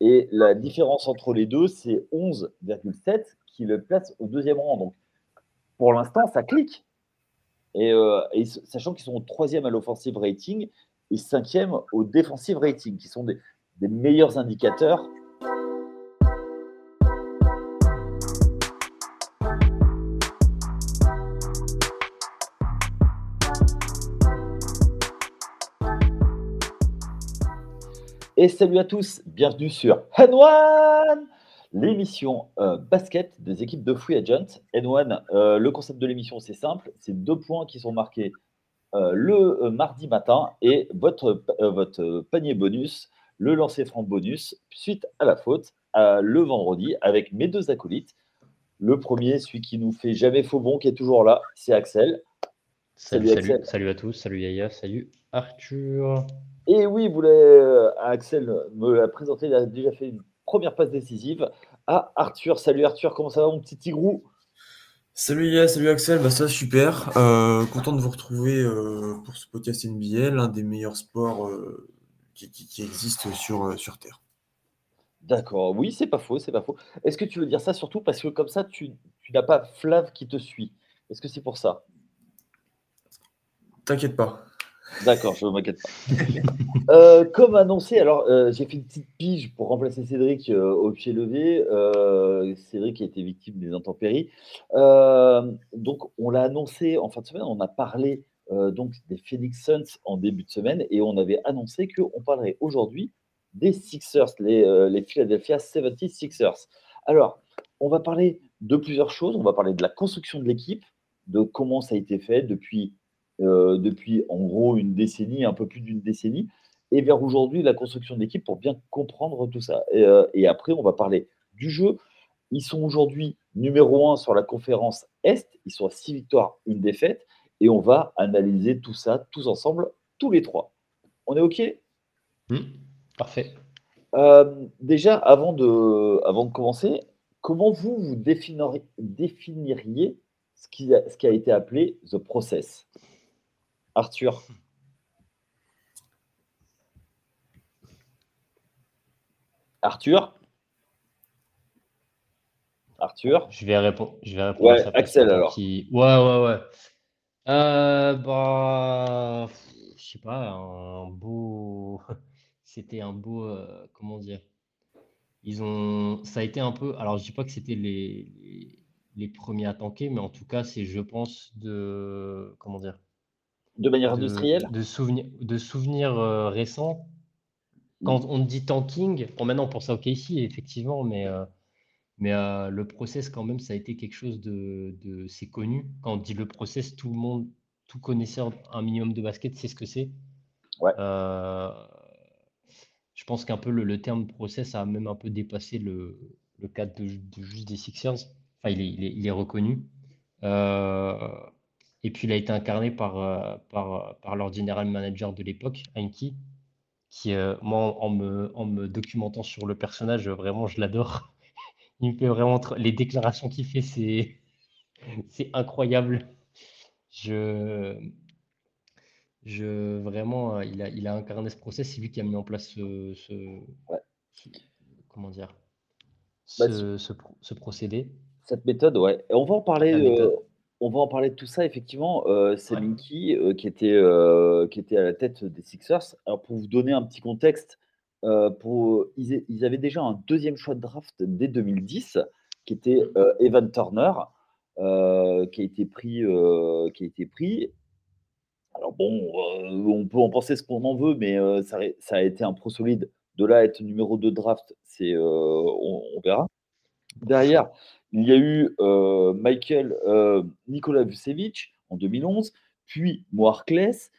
Et la différence entre les deux, c'est 11,7 qui le place au deuxième rang. Donc, pour l'instant, ça clique. Et, euh, sachant qu'ils sont troisième à l'offensive rating et cinquième au defensive rating, qui sont des meilleurs indicateurs Et salut à tous, bienvenue sur N1, l'émission euh, basket des équipes de Free Agent. N1, euh, le concept de l'émission, c'est simple, c'est deux points qui sont marqués euh, le mardi matin et votre, votre panier bonus, le lancer franc bonus, suite à la faute, le vendredi avec mes deux acolytes. Le premier, celui qui nous fait jamais faux bon, qui est toujours là, c'est Axel. Salut, salut, Axel. salut à tous, salut Yaya, salut Arthur. Et oui, vous euh, Axel me l'a présenté, il a déjà fait une première passe décisive à Arthur. Salut Arthur, comment ça va mon petit tigrou? Salut Yaya, salut Axel, bah ça super. Euh, content de vous retrouver euh, pour ce podcast NBA, l'un des meilleurs sports qui, existent sur, sur Terre. D'accord, oui, c'est pas faux, c'est pas faux. Est-ce que tu veux dire ça surtout parce que comme ça, tu, tu n'as pas Flav qui te suit? Est-ce que c'est pour ça? T'inquiète pas. D'accord, je ne m'inquiète pas. Euh, comme annoncé, alors euh, j'ai fait une petite pige pour remplacer Cédric euh, au pied levé. Cédric a été victime des intempéries. donc on l'a annoncé en fin de semaine, on a parlé donc des Phoenix Suns en début de semaine et on avait annoncé qu'on parlerait aujourd'hui des Sixers, les, les Philadelphia 76ers. Alors, on va parler de plusieurs choses. On va parler de la construction de l'équipe, de comment ça a été fait depuis depuis en gros une décennie, un peu plus d'une décennie, et vers aujourd'hui la construction d'équipe pour bien comprendre tout ça. Euh, et, après, on va parler du jeu. Ils sont aujourd'hui numéro un sur la conférence Est, ils sont à 6 victoires, une défaite, et on va analyser tout ça tous ensemble, tous les trois. On est OK? Mmh, Parfait. Euh, déjà, avant de, avant de commencer, comment vous, vous définiriez, définiriez ce, qui a, ce qui a été appelé The Process? Arthur. Arthur Arthur Je vais répondre. Je vais répondre ouais, Axel alors. Ouais, ouais, ouais. Euh, bah, je sais pas, un beau. C'était un beau. Euh, comment dire? Ils ont. Ça a été un peu. Alors, je dis pas que c'était les, les, les premiers à tanker, mais en tout cas, c'est, je pense, de. Comment dire? De manière industrielle De, souvenirs de souvenirs euh, récents. Quand on dit tanking, bon, maintenant on pense à OKC, effectivement, mais, euh, mais euh, le process, quand même, ça a été quelque chose de. de c'est connu. Quand on dit le process, tout le monde, tout connaisseur un minimum de basket sait ce que c'est. Ouais. je pense qu'un peu le, terme process a même un peu dépassé le, le cadre de, juste des Sixers. Enfin, il est, il est, il est reconnu. Et puis, il a été incarné par, euh, par, par leur general manager de l'époque, Heinke, qui, euh, moi, en me, en me documentant sur le personnage, vraiment, je l'adore. Il me fait vraiment. Les déclarations qu'il fait, c'est, c'est incroyable. Je. Je, vraiment, euh, il a, il a incarné ce process. C'est lui qui a mis en place ce. ce, comment dire bah, ce, ce, procédé. Cette méthode, ouais. Et on va en parler. On va en parler de tout ça, effectivement. Euh, c'est Minky euh, qui, était, euh, qui était à la tête des Sixers. Alors, pour vous donner un petit contexte, pour, ils, avaient déjà un deuxième choix de draft dès 2010, qui était Evan Turner, qui, a été pris, qui a été pris. Alors, bon, on peut en penser ce qu'on en veut, mais ça, ça, a été un pro solide. De là à être numéro 2 draft, c'est, on, on, verra. Derrière, il y a eu euh, Michael euh, Nikola Vucevic en 2011, puis Moarkless.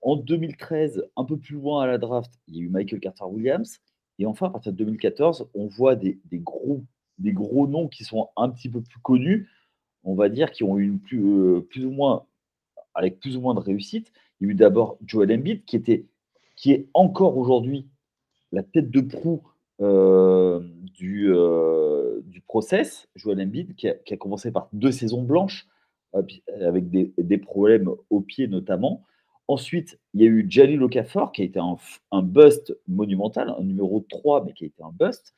En 2013, un peu plus loin à la draft, il y a eu Michael Carter Williams. Et enfin, à partir de 2014, on voit des, gros, des gros noms qui sont un petit peu plus connus, on va dire, qui ont eu euh, plus ou moins, avec plus ou moins de réussite. Il y a eu d'abord Joel Embiid, qui, était, qui est encore aujourd'hui la tête de proue euh, du, du process, Joel Embiid, qui a, commencé par deux saisons blanches, euh, avec des, problèmes au pied notamment. Ensuite, il y a eu Jalil Okafor, qui a été un, bust monumental, un numéro 3, mais qui a été un bust.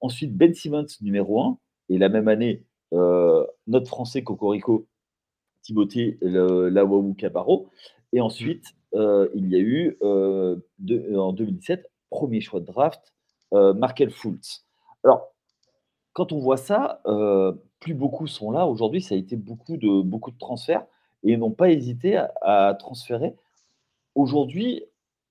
Ensuite, Ben Simmons, numéro 1. Et la même année, euh, notre Français Cocorico, Timothée Lawaou Cabarro. Et ensuite, euh, il y a eu, euh, en 2017, premier choix de draft, Markel Fultz. Alors, quand on voit ça, plus beaucoup sont là. Aujourd'hui, ça a été beaucoup de, beaucoup de transferts et n'ont pas hésité à transférer aujourd'hui,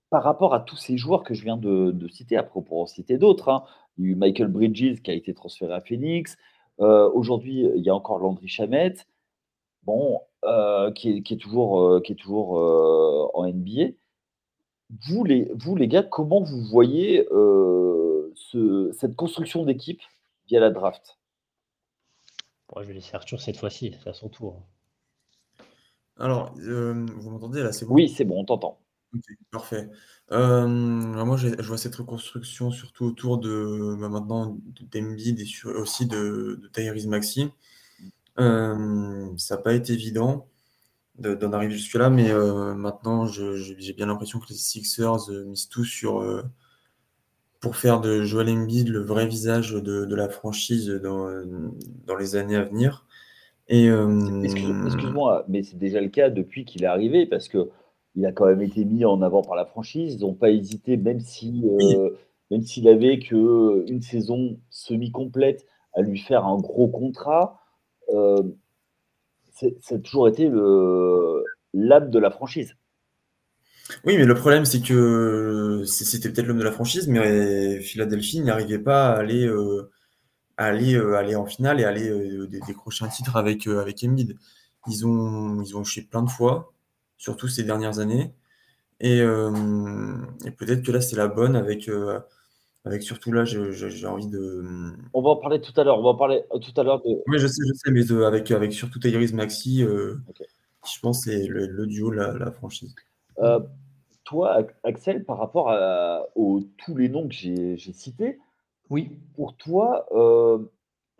par rapport à tous ces joueurs que je viens de, citer, après on pourra en citer d'autres, hein. il y a eu Michael Bridges qui a été transféré à Phoenix, aujourd'hui il y a encore Landry Chamette, bon, qui, est, toujours, qui est toujours en NBA. Vous les, vous, les gars, comment vous voyez cette construction d'équipe? Via la draft Je vais laisser Arthur cette fois-ci, c'est à son tour. Alors, euh, vous m'entendez là, c'est bon? Oui, c'est bon, on t'entend. OK, parfait. Euh, moi, je vois cette reconstruction surtout autour de, bah, maintenant d'Embiid et aussi de de Tyrese Maxey. Euh, ça n'a pas été évident d'en arriver jusque-là, mais maintenant j'ai bien l'impression que les Sixers, misent tout sur, pour faire de Joel Embiid le vrai visage de la franchise dans, dans les années à venir. Euh, excuse-moi, mais c'est déjà le cas depuis qu'il est arrivé, parce que il a quand même été mis en avant par la franchise. Ils n'ont pas hésité, même si, euh, même s'il avait que une saison semi-complète, à lui faire un gros contrat. Euh, ça a toujours été l'âme de la franchise. Oui, mais le problème, c'est que c'était peut-être l'homme de la franchise, mais Philadelphie n'arrivait pas à aller aller, euh, aller en finale et aller euh, décrocher un titre avec, euh, avec Embiid. Ils ont, ils ont plein de fois, surtout ces dernières années. Et, peut-être que là, c'est la bonne avec, avec surtout là, j'ai envie de. On va en parler tout à l'heure. On va en parler tout à l'heure de. Oui, je sais, je sais, mais avec, avec surtout Tyrese Maxi, je pense c'est le, duo, la, la franchise. Toi, Axel, par rapport à, aux tous les noms que j'ai cités, oui. Pour toi, euh,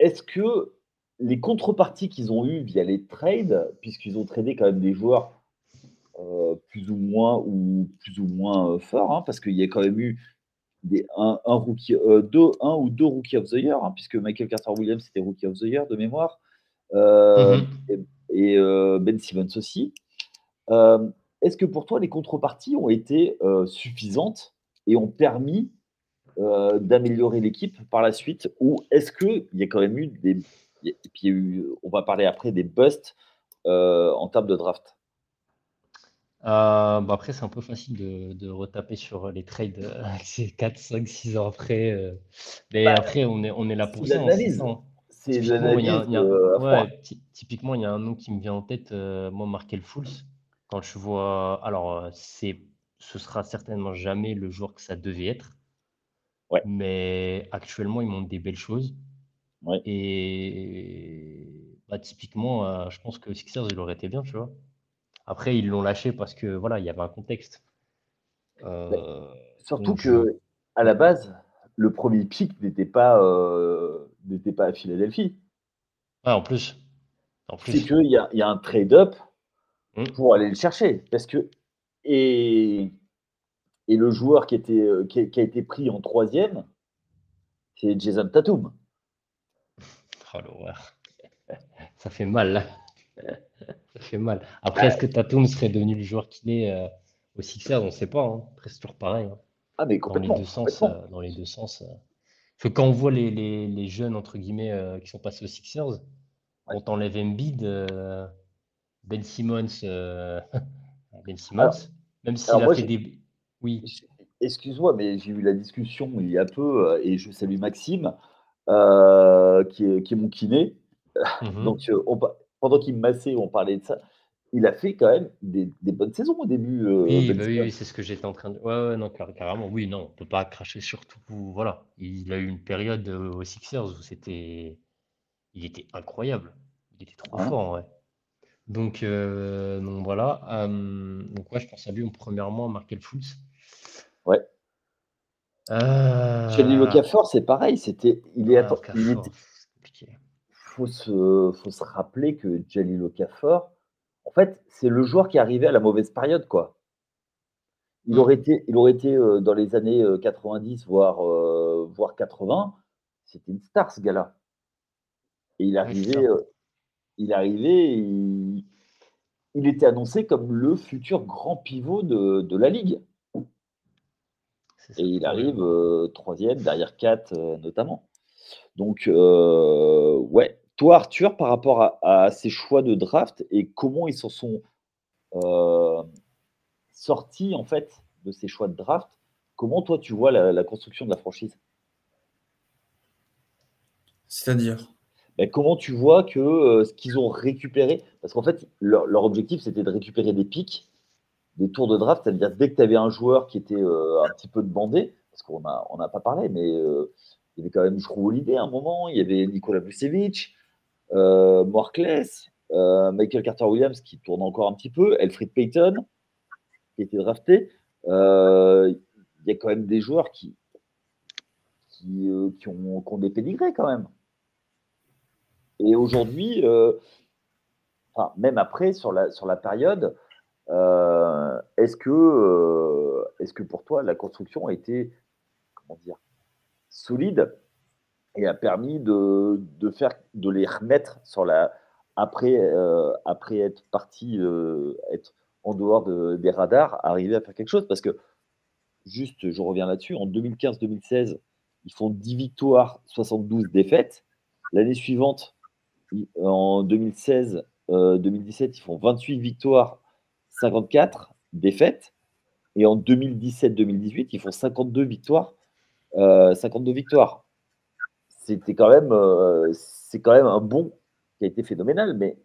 est-ce que les contreparties qu'ils ont eues via les trades, puisqu'ils ont tradé quand même des joueurs euh, plus ou moins ou plus ou moins euh, forts, hein, parce qu'il y a quand même eu des, un, rookie, deux, un ou deux rookie of the year, hein, puisque Michael Carter Williams c'était rookie of the year de mémoire, mm-hmm. et, Ben Simmons aussi. Est-ce que pour toi les contreparties ont été suffisantes et ont permis euh, d'améliorer l'équipe par la suite? Ou est-ce qu'il y a quand même eu des. Et puis, on va parler après des busts euh, en termes de draft? Euh, bah après, c'est un peu facile de, retaper sur les trades 4, 5, 6 ans après. mais bah, après, on est, on est là pour ça. C'est l'analyse. Ouais, typiquement, il y a un nom qui me vient en tête, moi, Markel Fools. Quand je vois. Alors, c'est ce sera certainement jamais le joueur que ça devait être. Mais actuellement, ils montrent des belles choses. Et bah, typiquement, euh, je pense que Sixers, il aurait été bien, tu vois. Après, ils l'ont lâché parce que voilà, il y avait un contexte. Euh, surtout que à la base, le premier pic n'était pas, euh, n'était pas à Philadelphie. en plus. En plus. C'est qu'il y a, y a un trade-up mmh. pour aller le chercher. Parce que. Et et le joueur qui, était, euh, qui, a, été pris en troisième, c'est Jason Tatum. Oh l'horreur. Ça fait mal, là. Ça fait mal. Après, est-ce que Tatum serait devenu le joueur qu'il est euh, au Sixers? On ne sait pas. Hein. Après, c'est toujours pareil. Hein. Ah, mais dans les deux sens. Euh, dans les deux sens que quand on voit les, les, les jeunes, entre guillemets, qui sont passés aux Sixers, ouais. on t'enlève Embiid, Ben Simmons, Ben Simmons, même s'il a fait des oui. Excuse-moi, mais j'ai eu la discussion il y a peu, euh, et je salue Maxime, euh, qui, est, mon kiné. Mmh Donc, euh, pendant qu'il me massait, on parlait de ça. Il a fait quand même des, bonnes saisons au début. oui, bah oui, c'est ce que j'étais en train de. Ouais, ouais, non, carrément. Oui, non, on peut pas cracher sur tout. Voilà. Il a eu une période aux Sixers où c'était. Il était incroyable. Il était trop hein? fort, ouais. Donc, donc voilà. donc, ouais, je pense à lui, premièrement, Markel Fultz. Ouais. Euh... Okafor, c'est pareil. C'était, il est, ah, il faut se, faut se rappeler que Jalil Okafor, en fait, c'est le joueur qui est arrivé à la mauvaise période, quoi. Il aurait été, il aurait été dans les années 90, voire, voire 80, c'était une star ce gars-là. Et il arrivait, il arrivait, il, il, était annoncé comme le futur grand pivot de, de la ligue. Et il arrive troisième, derrière 4 notamment. Donc, ouais. Toi, Arthur, par rapport à, à, ces choix de draft et comment ils s'en sont sorti en fait de ces choix de draft. Comment toi tu vois la, construction de la franchise? C'est-à-dire? Ben, Comment tu vois que euh, ce qu'ils ont récupéré, parce qu'en fait leur, objectif c'était de récupérer des pics, des tours de draft, c'est-à-dire dès que tu avais un joueur qui était euh, un petit peu de bandé, parce qu'on n'a on pas parlé, mais euh, il y avait quand même Jrou à un moment, il y avait Nikola Vucevic, euh, Michael Carter-Williams qui tourne encore un petit peu, Elfrid Payton, qui été drafté, il y a quand même des joueurs qui, qui, euh, ont, des pédigrés quand même. Et aujourd'hui, euh, enfin, même après, sur la, sur la période, est-ce que, est que pour toi, la construction a été comment dire, solide et a permis de, de, faire, de les remettre sur la, après, après être parti, être en dehors des radars, arriver à faire quelque chose? Parce que, juste, je reviens là-dessus, en 2015-2016, ils font 10 victoires, 72 défaites. L'année suivante, en 2016-2017, euh, ils font 28 victoires, 54 défaites. Et en 2017-2018, ils font 52 victoires, 52 euh, victoires. C'était quand même, euh, c'est quand même un bon qui a été phénoménal. Mais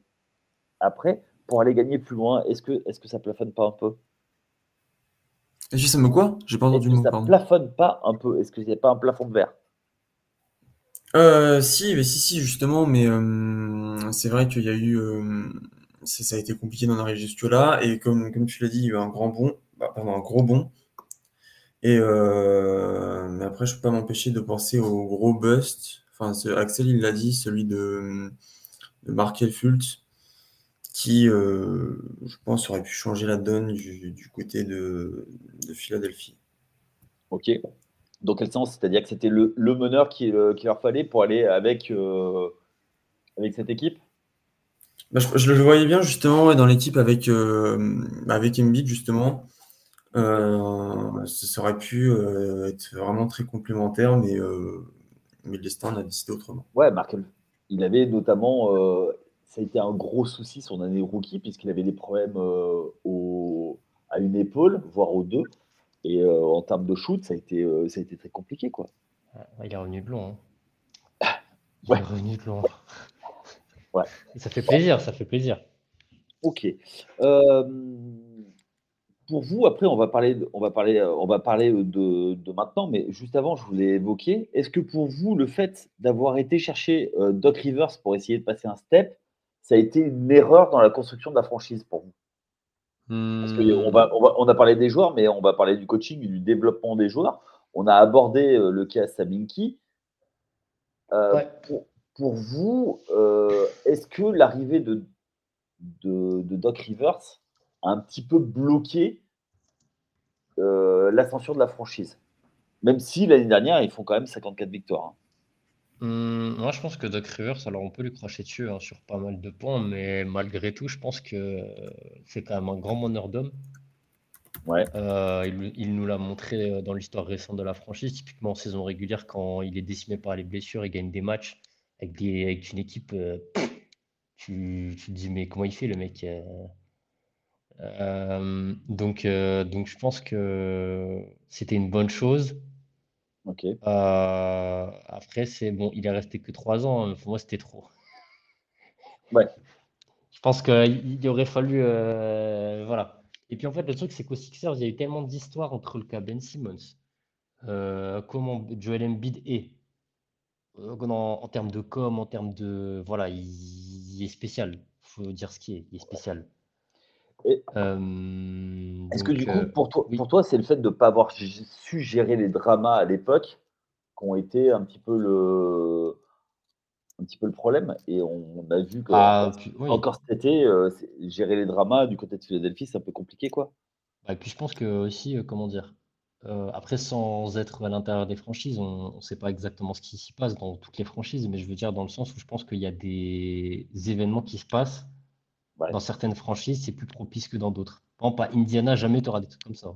après, pour aller gagner plus loin, est-ce que, est que ça plafonne pas un peu? Est-ce que ça me quoi? J'ai pas entendu le mot. Ça plafonne pas un peu? Est-ce qu'il n'y a pas un plafond de verre? Euh, si, mais si, si, justement, mais euh, c'est vrai qu'il y a eu, euh, ça a été compliqué d'en arriver jusque-là, et comme, comme tu l'as dit, il y a eu un grand bond, bah, pardon, un gros bond, et mais après, je peux pas m'empêcher de penser au gros bust, enfin, Axel, il l'a dit, celui de, de Markel Fultz, qui, je pense, aurait pu changer la donne du, côté de, Philadelphie. Ok. Dans quel sens? C'est-à-dire que c'était le, meneur qui, euh, qui, leur fallait pour aller avec, euh, avec cette équipe? Bah, je, le voyais bien justement dans l'équipe avec, avec Embiid justement. ça aurait pu être vraiment très complémentaire, mais, mais le destin a décidé autrement. Ouais, Marc, il avait notamment ça a été un gros souci son année rookie, puisqu'il avait des problèmes euh, à une épaule, voire aux deux. Et euh, en termes de shoot, ça a été, euh, ça a été très compliqué. Quoi. il est revenu blond. Hein. Il est revenu blond. ouais. ça fait plaisir, ça fait plaisir. Ok pour vous, après, on va parler, on va parler, on va parler de, maintenant, mais juste avant, je voulais évoquer, est-ce que pour vous, le fait d'avoir été chercher Doc Rivers pour essayer de passer un step, ça a été une erreur dans la construction de la franchise pour vous? Parce qu'on hmm. va, on, a parlé des joueurs, mais on va parler du coaching et du développement des joueurs. On a abordé euh, le cas Sabinki. Euh, pour, vous, euh, est-ce que l'arrivée de, de, Doc Rivers a un petit peu bloqué l'ascension de la franchise? Même si l'année dernière, ils font quand même 54 victoires. Hein. Mmh, moi, je pense que Doc Rivers, alors on peut lui cracher dessus hein, sur pas mal de points, mais malgré tout, je pense que c'est quand même un grand meneur d'hommes. Ouais. Euh, il, nous l'a montré euh, dans l'histoire récente de la franchise, typiquement en saison régulière, quand il est décimé par les blessures, il gagne des matchs avec, des, avec une équipe. Euh, tu, tu, te dis, mais comment il fait le mec donc, donc, je pense que c'était une bonne chose. Ok. Euh, après, c'est bon, il est resté que trois ans. Hein, pour moi, c'était trop. Ouais. Je pense qu'il aurait fallu. Euh, voilà. Et puis en fait, le truc, c'est qu'au Sixers, il y a eu tellement d'histoires entre le cas Ben Simmons, euh, comment Joel Embiid est, en, termes de com, en termes de. Voilà, il, il est spécial. Il faut dire ce qui est. Il est spécial. Est-ce que du coup, pour toi, pour toi c'est le fait de ne pas avoir su gérer les dramas à l'époque qui ont été un petit peu le, un petit peu le problème? Et on a vu que ah, encore cet été, gérer les dramas du côté de Philadelphie, c'est un peu compliqué, quoi. Bah, et puis je pense que aussi, euh, comment dire, euh, après sans être à l'intérieur des franchises, on ne sait pas exactement ce qui s'y passe dans toutes les franchises, mais je veux dire dans le sens où je pense qu'il y a des événements qui se passent dans certaines franchises, c'est plus propice que dans d'autres. Par exemple, à Indiana, jamais tu auras des trucs comme ça.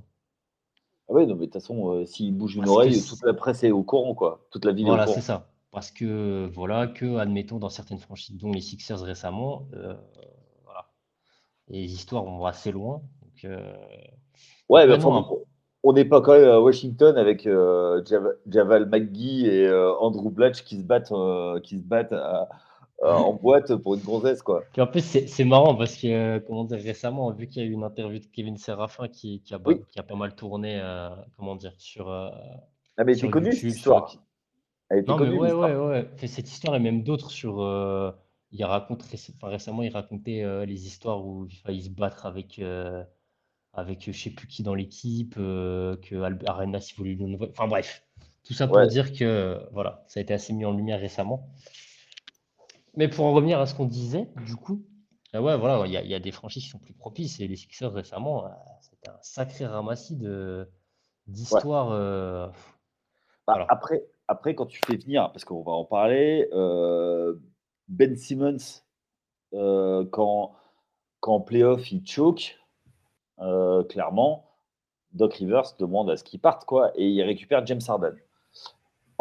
Ah ouais, non, mais de toute façon, euh, s'il bouge une oreille, toute la presse est au courant, quoi. Toute la ville Voilà, c'est ça. Parce que, voilà, que, admettons, dans certaines franchises, dont les Sixers récemment, voilà, les histoires vont assez loin. Euh, ouais, mais on n'est pas quand même à Washington avec euh, Javal McGee et euh, Andrew Blatch qui se battent, qui se battent en boîte pour une gonzesse. Quoi. en plus, c'est marrant parce que, comment dire, récemment, vu qu'il y a eu une interview de Kevin Serafin qui, qui, a, qui a, pas mal tourné, comment dire, sur. ah, mais c'est connu cette histoire. non, mais ouais, ouais, ouais. cette histoire et même d'autres sur il raconte récemment, il racontait les histoires où il fallait se battre avec, avec je sais plus qui dans l'équipe, que Arenas voulait lui Enfin bref, tout ça pour dire que voilà, ça a été assez mis en lumière récemment. Mais pour en revenir à ce qu'on disait, du coup, ouais, voilà, il y, a des franchises qui sont plus propices et les Sixers récemment, c'était un sacré ramassis de d'histoires. Bah, après, après, quand tu fais venir, parce qu'on va en parler, Ben Simmons, quand, quand en playoff il choke, euh, clairement, Doc Rivers demande à ce qu'il parte, quoi, et il récupère James Harden.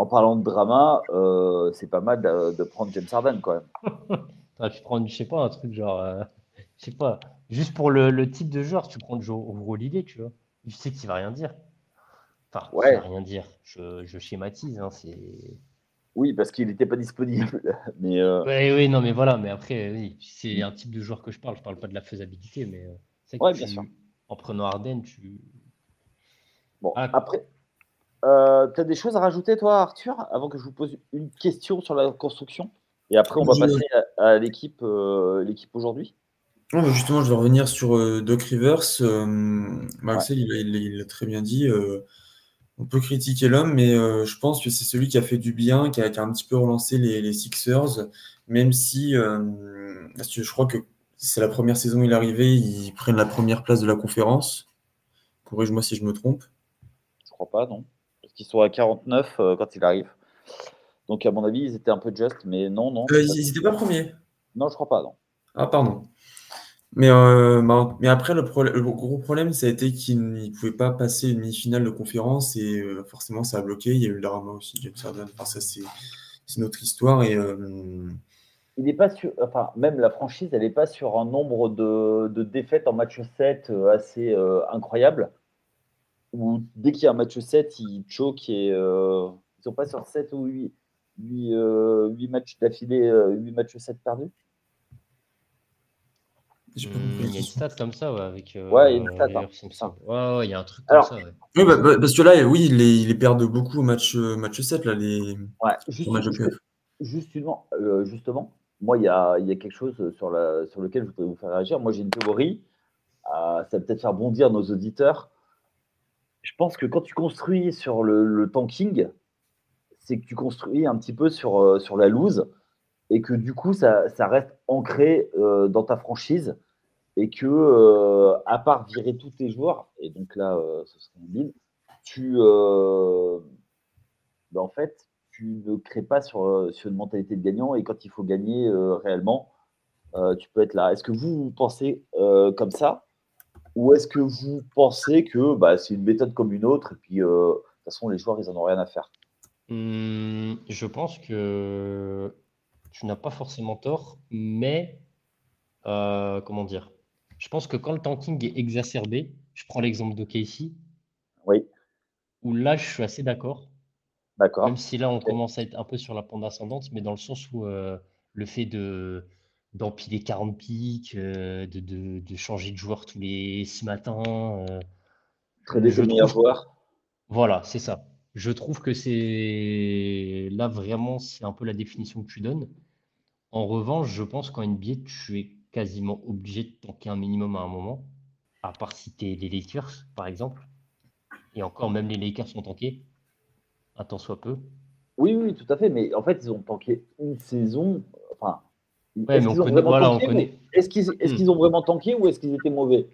En parlant de drama, euh, c'est pas mal de, prendre James Harden, quand même. tu prends, je sais pas, un truc genre, euh, je sais pas, juste pour le, type de joueur, tu prends Joe Holiday, tu vois. Tu sais qu'il va rien dire. Enfin, ouais. il va rien dire. Je, schématise, hein, c'est. Oui, parce qu'il n'était pas disponible. mais oui, non, mais voilà. Mais après, oui, c'est un type de joueur que je parle. Je parle pas de la faisabilité, mais c'est ouais, bien sûr en prenant Arden, tu. Bon, ah. après, euh, tu as des choses à rajouter, toi, Arthur, avant que je vous pose une question sur la construction? Et après, on va passer à, l'équipe euh, l'équipe aujourd'hui. justement, je vais revenir sur euh, Doc Rivers. Marcel, il, a très bien dit. on peut critiquer l'homme, mais je pense que c'est celui qui a fait du bien, qui a, un petit peu relancé les, les Sixers, même si je crois que c'est la première saison où il est arrivé, ils prennent la première place de la conférence. Corrige-moi si je me trompe. Je crois pas, non. Qu'ils sont à 49 euh, quand il arrive. Donc, à mon avis, ils étaient un peu just, mais non, non. Euh, ils n'étaient pas premiers Non, je crois pas, non. Ah, pardon. Mais, euh, bah, mais après, le, gros problème, ça a été qu'ils ne pouvaient pas passer une demi-finale de conférence et forcément, ça a bloqué. Il y a eu le drama aussi, James Harden. Enfin, ça, c'est notre histoire. Et il n'est pas sur, enfin, même la franchise, elle n'est pas sur un nombre de, défaites en match 7 euh, assez incroyable. Où dès qu'il y a un match 7, ils choquent et euh, ils sont pas sur 7 ou 8, 8, matchs d'affilée, 8 matchs 7 perdus? Hmm, il y a une stat comme ça, ouais, avec. ouais, il y a une stat. Hein, ouais, ouais, il y a un truc comme ça. Ouais. Oui, bah, bah, parce que là, oui, ils les, les perdent beaucoup au match, match 7, là, les, ouais, juste, justement, justement, moi, il y a, quelque chose sur, la, sur lequel je voudrais vous faire réagir. Moi, j'ai une théorie. Euh, ça va peut-être faire bondir nos auditeurs. Je pense que quand tu construis sur le, tanking, c'est que tu construis un petit peu sur, euh, sur la loose et que du coup, ça, reste ancré euh, dans ta franchise et que, à part virer tous tes joueurs, et donc là, ce serait une tu, ben, en fait, tu ne crées pas sur, euh, sur une mentalité de gagnant et quand il faut gagner euh, réellement, euh, tu peux être là. Est-ce que vous, pensez comme ça ou est-ce que vous pensez que bah, c'est une méthode comme une autre et puis de toute façon les joueurs ils en ont rien à faire? Mmh, Je pense que tu n'as pas forcément tort, mais comment dire? Je pense que quand le tanking est exacerbé, je prends l'exemple de Casey, oui. où là je suis assez d'accord. Même si là, on commence à être un peu sur la pente ascendante, mais dans le sens où euh, le fait de d'empiler 40 pics, euh, de, de, changer de joueur tous les six matins. Euh, Très des meilleurs joueurs. Voilà, c'est ça. Je trouve que c'est là vraiment, c'est un peu la définition que tu donnes. En revanche, je pense qu'en NBA, tu es quasiment obligé de tanker un minimum à un moment, à part si tu es les Lakers, par exemple. Et encore, même les Lakers sont tankés un tant soit peu. Oui, oui, tout à fait. Mais en fait, ils ont tanké une saison. Est-ce qu'ils ont, voilà, est-ce qu'ils, est-ce qu'ils ont vraiment tanké ou est-ce qu'ils étaient mauvais?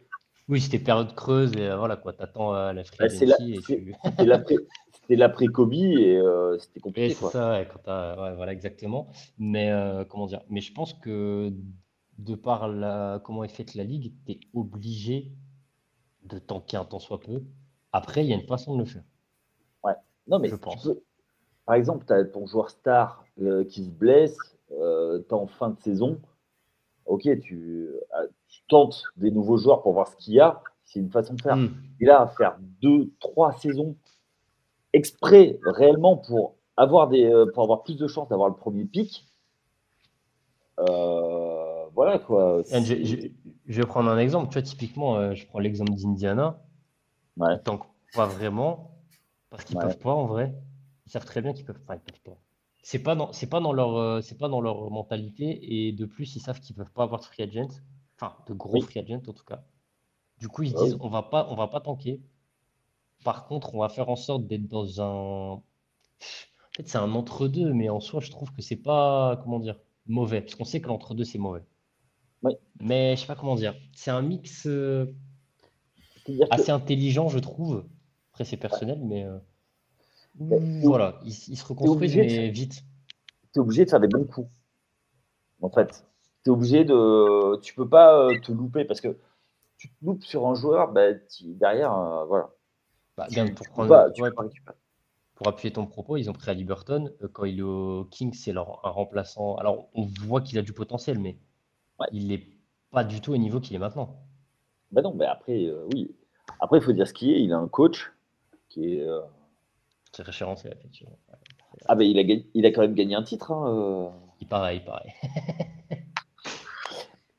Oui, c'était période creuse et voilà quoi, t'attends à la free bah, C'était l'après-Kobe et c'était compliqué. C'est ça, quand voilà, exactement. Mais comment dire? Mais je pense que de par la, comment est faite la ligue, tu es obligé de tanker un temps soit peu. Après, il y a une façon de le faire. Ouais. Non, mais je pense. par exemple, tu as ton joueur star euh, qui se blesse, euh, tu en fin de saison. Ok, euh, tu, tentes des nouveaux joueurs pour voir ce qu'il y a. C'est une façon de faire. Hmm. Et là, faire deux, trois saisons exprès, réellement, pour avoir, des, pour avoir plus de chances d'avoir le premier pic, voilà quoi. Je, vais prendre un exemple. Tu vois, typiquement, je prends l'exemple d'Indiana. Ouais. Tant pas vraiment, parce qu'ils peuvent pas en vrai. Ils savent très bien qu'ils peuvent, pas ils peuvent pas. C'est pas dans, c'est pas dans leur, euh, c'est pas dans leur mentalité et de plus ils savent qu'ils peuvent pas avoir de free agent, enfin de gros free agent en tout cas. Du coup ils se disent on va pas, on va pas tanker. Par contre on va faire en sorte d'être dans un, en fait c'est un entre deux, mais en soi je trouve que c'est pas, comment dire, mauvais parce qu'on sait que l'entre deux c'est mauvais. Mais je sais pas comment dire, c'est un mix. Euh, assez intelligent, je trouve. Après, c'est personnel, mais euh, voilà, ils, se reconstruisent, mais vite. Tu es obligé de faire des bons coups. En fait, tu es obligé de. Tu peux pas euh, te louper parce que tu te loupes sur un joueur, bah, derrière, euh, voilà. Bah, pour, pour appuyer ton propos, ils ont pris à Liberton. quand il est au King, c'est un remplaçant. Alors, on voit qu'il a du potentiel, mais il n'est pas du tout au niveau qu'il est maintenant. Ben non, mais après, oui, après, il faut dire ce qui est. Il a un coach qui est. Euh... référencé, effectivement. Ah, ben il a, il a quand même gagné un titre. Hein, euh... Il paraît, il paraît.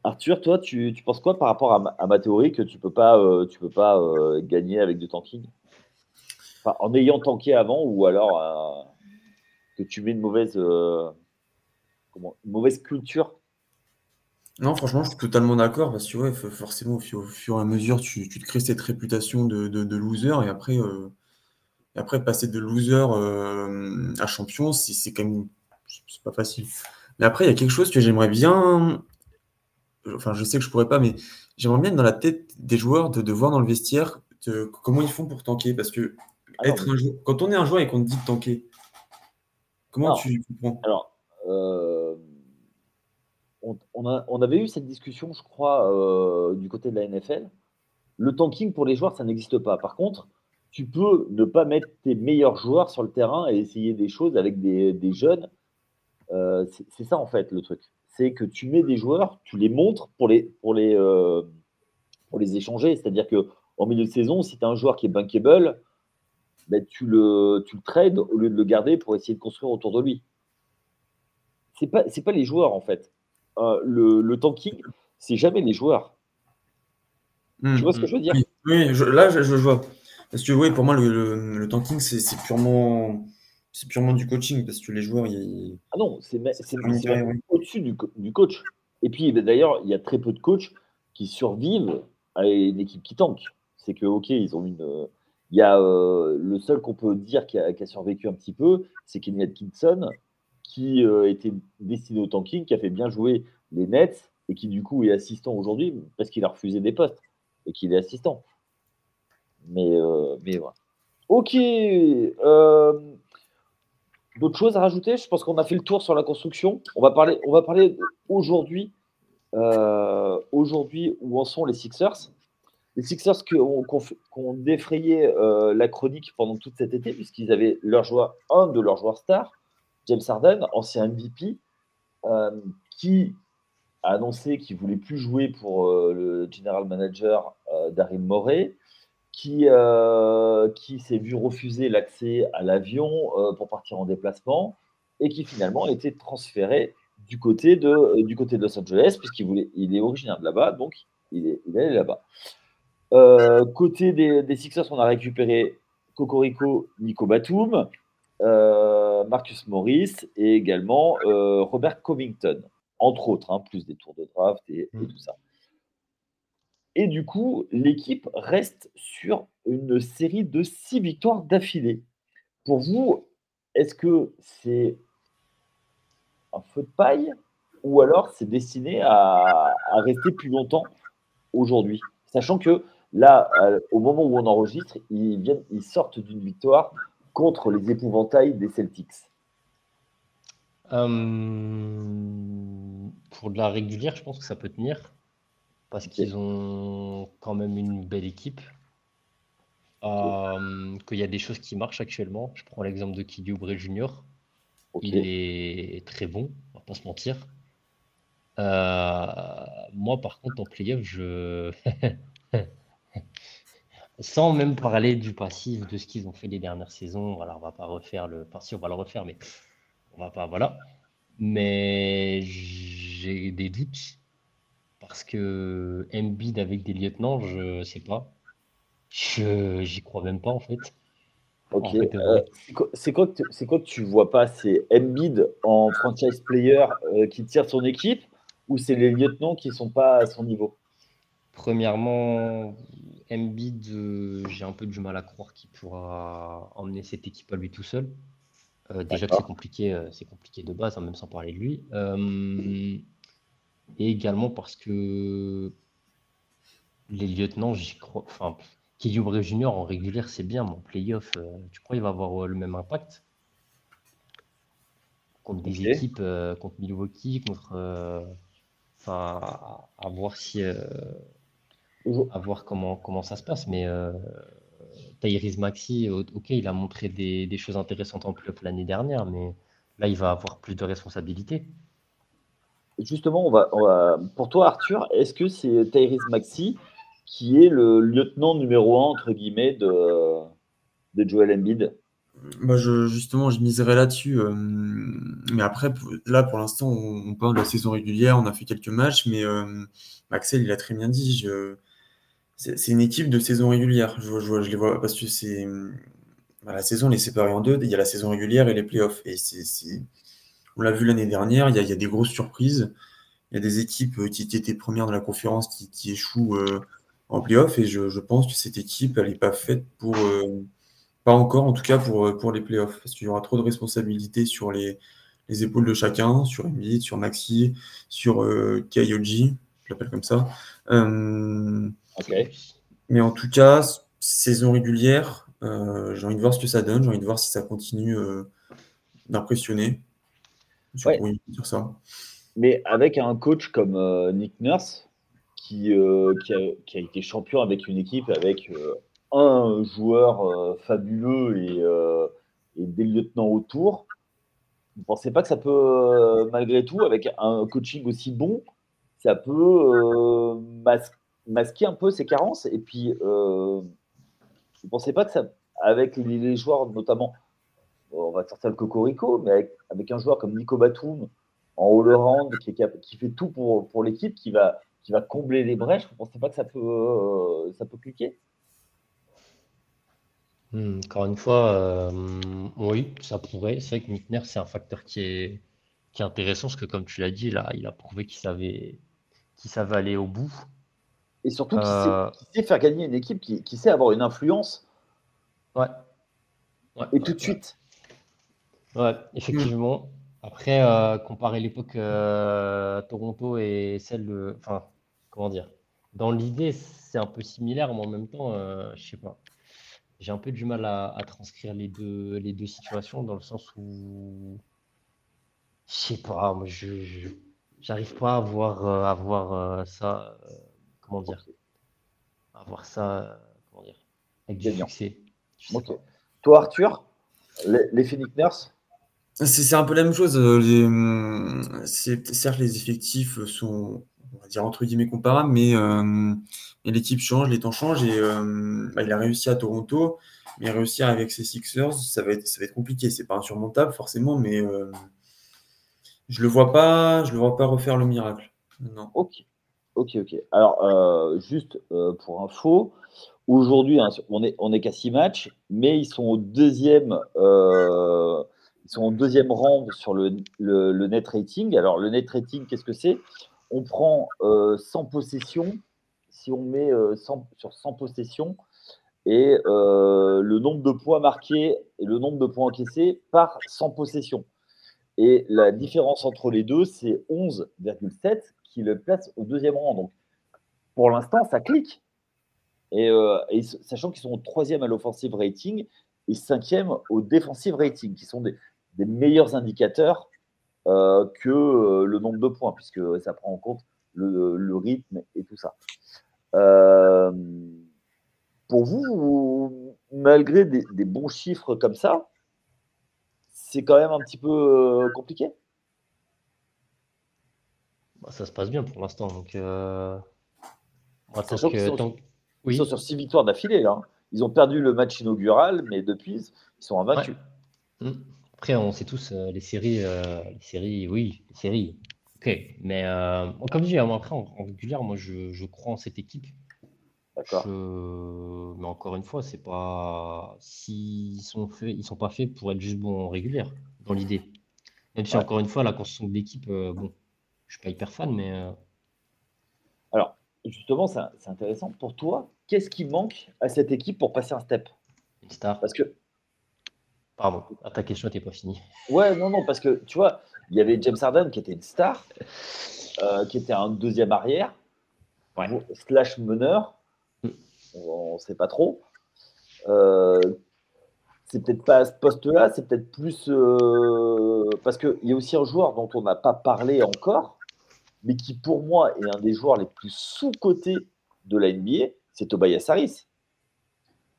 Arthur, toi, tu, tu, penses quoi par rapport à ma, à ma théorie que tu peux pas, euh, tu peux pas euh, gagner avec du tanking? Enfin, En ayant tanké avant ou alors euh, que tu mets une mauvaise, euh, comment, une mauvaise culture? Non, franchement, je suis totalement d'accord parce que ouais, forcément, au fur, et à mesure, tu, te crées cette réputation de, de, loser et après, après, passer de loser euh, à champion, c'est quand même c'est pas facile. Mais après, il y a quelque chose que j'aimerais bien. Enfin, je sais que je pourrais pas, mais j'aimerais bien être dans la tête des joueurs de, de voir dans le vestiaire comment ils font pour tanker. Parce que être un quand on est un joueur et qu'on te dit de tanker, comment tu comprends? Alors, euh, on, avait eu cette discussion, je crois, euh, du côté de la NFL. Le tanking pour les joueurs, ça n'existe pas. Par contre, tu peux ne pas mettre tes meilleurs joueurs sur le terrain et essayer des choses avec des, jeunes. Euh, c'est ça, en fait, le truc. C'est que tu mets des joueurs, tu les montres pour les, pour les, euh, pour les échanger. C'est-à-dire qu'en milieu de saison, si tu as un joueur qui est bankable, ben, tu, le, tu le trades au lieu de le garder pour essayer de construire autour de lui. Ce n'est pas, pas les joueurs, en fait. Euh, le, tanking, c'est jamais les joueurs. tu vois ce que je veux dire? Oui, là, je, vois. Parce que oui, pour moi, le, tanking, c'est purement, purement du coaching, parce que les joueurs, ils... Ah non, c'est au-dessus du, coach. Et puis, bah, d'ailleurs, il y a très peu de coachs qui survivent à une équipe qui tank. C'est que, ok, ils ont une... Il y a euh, le seul qu'on peut dire qui a, survécu un petit peu, c'est Kenny Atkinson, qui euh, était destiné au tanking, qui a fait bien jouer les Nets et qui du coup est assistant aujourd'hui parce qu'il a refusé des postes et qu'il est assistant. Mais, euh, mais voilà. Ok. Euh, d'autres choses à rajouter? Je pense qu'on a fait le tour sur la construction. On va parler, on va parler aujourd'hui. aujourd'hui, où en sont les Sixers Les Sixers qui ont, défrayé la chronique pendant toute cet été, puisqu'ils avaient un de leurs joueurs stars, James Harden, ancien MVP, euh, qui a annoncé qu'il voulait plus jouer pour euh, le general manager euh, Daryl Morey, qui, qui s'est vu refuser l'accès à l'avion pour partir en déplacement et qui finalement a été transféré du côté de, du côté de Los Angeles, puisqu'il voulait, il est originaire de là-bas, donc il est, il est là-bas. côté des, des, Sixers, on a récupéré Cocorico Nico Batum, euh, Marcus Morris et également euh, Robert Covington, entre autres, hein, plus des tours de draft et, mm. tout ça. Et du coup, l'équipe reste sur une série de six victoires d'affilée. Pour vous, est-ce que c'est un feu de paille ou alors c'est destiné à, rester plus longtemps aujourd'hui? Sachant que Là, au moment où on enregistre, ils, viennent, ils sortent d'une victoire contre les épouvantails des Celtics. Euh, pour de la régulière, je pense que ça peut tenir. Parce qu'ils ont quand même une belle équipe. Euh, qu'il y a des choses qui marchent actuellement. Je prends l'exemple de Kili Oubre Jr. Il est très bon, on va pas se mentir. Euh, moi, par contre, en playoff, je. Sans même parler du passif, de ce qu'ils ont fait les dernières saisons. Voilà, on va pas refaire le. Enfin, si, on va le refaire, mais on va pas. Voilà. Mais j'ai des doutes parce que Embiid avec des lieutenants, je sais pas. Je j'y crois même pas en fait. Ok. Euh, c'est quoi, c'est quoi, que tu vois pas? C'est Embiid en franchise player euh, qui tire son équipe ou c'est les lieutenants qui sont pas à son niveau? Premièrement, Embiid, euh, j'ai un peu du mal à croire qu'il pourra emmener cette équipe à lui tout seul. déjà que c'est compliqué, c'est compliqué de base, hein, même sans parler de lui. Et également parce que les lieutenants, j'y crois. Enfin, Kelly Junior en régulière, c'est bien, mais en playoff, euh, tu crois qu'il va avoir euh, le même impact? Contre des équipes, euh, contre Milwaukee, contre. Enfin, à, voir si. à voir comment, comment ça se passe. Mais Tyrese Maxi, ok, il a montré des, choses intéressantes en playoff l'année dernière, mais là, il va avoir plus de responsabilités. Justement, on va, pour toi, Arthur, est-ce que c'est Tyrese Maxi qui est le lieutenant numéro un, entre guillemets, de, de Joel Embiid? Bah justement, je miserais là-dessus. Euh, mais après, là, pour l'instant, on, parle de la saison régulière, on a fait quelques matchs, mais euh, Axel, il a très bien dit. c'est une équipe de saison régulière. Je les vois parce que c'est. Bah, la saison, elle est séparée en deux. Il y a la saison régulière et les playoffs. Et c'est, on l'a vu l'année dernière, il y, a, il y, a, des grosses surprises. Il y a des équipes euh, qui, étaient premières dans la conférence qui, qui échouent en playoff. Et je, pense que cette équipe, elle n'est pas faite pour. Euh, pas encore, en tout cas, pour, euh, pour les playoffs. Parce qu'il y aura trop de responsabilités sur les, les épaules de chacun, sur Embiid, sur Maxi, sur euh, Kaioji, je l'appelle comme ça. Euh, Mais en tout cas, saison régulière, j'ai envie de voir ce que ça donne, j'ai envie de voir si ça continue d'impressionner. Ouais. Sur ça. Mais avec un coach comme Nick Nurse, euh, qui, a, été champion avec une équipe avec euh, un joueur euh, fabuleux et, des lieutenants autour. Vous ne pensez pas que ça peut, malgré tout, avec un coaching aussi bon, ça peut masquer un peu ses carences? Et puis, vous ne pensez pas que ça, avec les, joueurs, notamment, on va sortir le Cocorico, mais avec, un joueur comme Nico Batum en all-around, qui, qui, fait tout pour, pour l'équipe, qui va qui va combler les brèches, vous ne pensez pas que ça peut, euh, ça peut cliquer? Hmm, Encore une fois, euh, oui, ça pourrait. C'est vrai que Nick c'est un facteur qui est, qui est intéressant, parce que comme tu l'as dit, là, il a prouvé qu'il savait, qu'il savait aller au bout. Et surtout qu'il sait, euh, sait, faire gagner une équipe, qui, qui sait avoir une influence. Ouais. et tout de suite. Ouais, effectivement. Après, comparer l'époque Toronto et celle de. Enfin, comment dire Dans l'idée, c'est un peu similaire, mais en même temps, euh, je sais pas. J'ai un peu du mal à, transcrire les deux, les deux situations dans le sens où. Je sais pas, moi, je. J'arrive pas à voir, euh, à voir euh, ça. comment dire À voir ça. comment dire Avec du succès. Toi, Arthur, les, les Phoenix Nurse? C'est un peu la même chose. Les, certes, les effectifs sont, on va dire entre guillemets comparables, mais, euh, l'équipe change, les temps changent et euh, bah, il a réussi à Toronto, mais réussir avec ses Sixers, ça va être, ça va être compliqué. C'est pas insurmontable forcément, mais euh, je le vois pas, je le vois pas refaire le miracle. Non. Ok, ok, ok. Alors juste pour info, aujourd'hui hein, on est qu'à six matchs, mais ils sont au deuxième. Ils sont au deuxième rang sur le, le, net rating. Alors, le net rating, qu'est-ce que c'est? On prend 100 euh, possessions, si on met 100, euh, sur 100 possessions, et euh, le nombre de points marqués et le nombre de points encaissés par 100 possessions. Et la différence entre les deux, c'est 11,7 qui le place au deuxième rang. Donc, pour l'instant, ça clique. Et, sachant qu'ils sont troisième à l'offensive rating et cinquième au defensive rating, qui sont des, meilleurs indicateurs que le nombre de points, puisque ça prend en compte le, rythme et tout ça. pour vous, malgré des, bons chiffres comme ça, c'est quand même un petit peu compliqué? Bah, Ça se passe bien pour l'instant. Donc, euh... ils, sont, oui. sur six victoires d'affilée. là. Hein. Ils ont perdu le match inaugural, mais depuis, ils sont invaincus. Mmh. Après, on sait tous, euh, les séries, euh, les séries, oui, les séries. Ok, mais euh, comme je dis, après, en, régulière, moi, je, je, crois en cette équipe. D'accord. Mais encore une fois, c'est pas s'ils sont faits, ils sont pas faits pour être juste bons en régulière, dans l'idée. Même si encore une fois, la construction de l'équipe, bon, je suis pas hyper fan, mais. Alors, justement, c'est intéressant. Pour toi, qu'est-ce qui manque à cette équipe pour passer un step? Une star. Parce que. Pardon, ta question n'était pas finie. Ouais, non, non, parce que tu vois, il y avait James Harden qui était une star, euh, qui était un deuxième arrière, slash meneur, mm. on ne sait pas trop. Euh, c'est peut-être pas à ce poste-là, c'est peut-être plus. Euh, parce qu'il y a aussi un joueur dont on n'a pas parlé encore, mais qui pour moi est un des joueurs les plus sous-cotés de la NBA, c'est Tobias Harris.